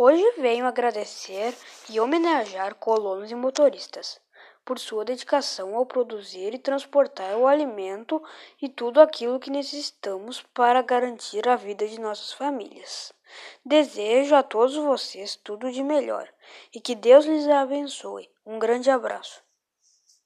Hoje venho agradecer e homenagear colonos e motoristas por sua dedicação ao produzir e transportar o alimento e tudo aquilo que necessitamos para garantir a vida de nossas famílias. Desejo a todos vocês tudo de melhor e que Deus lhes abençoe. Um grande abraço.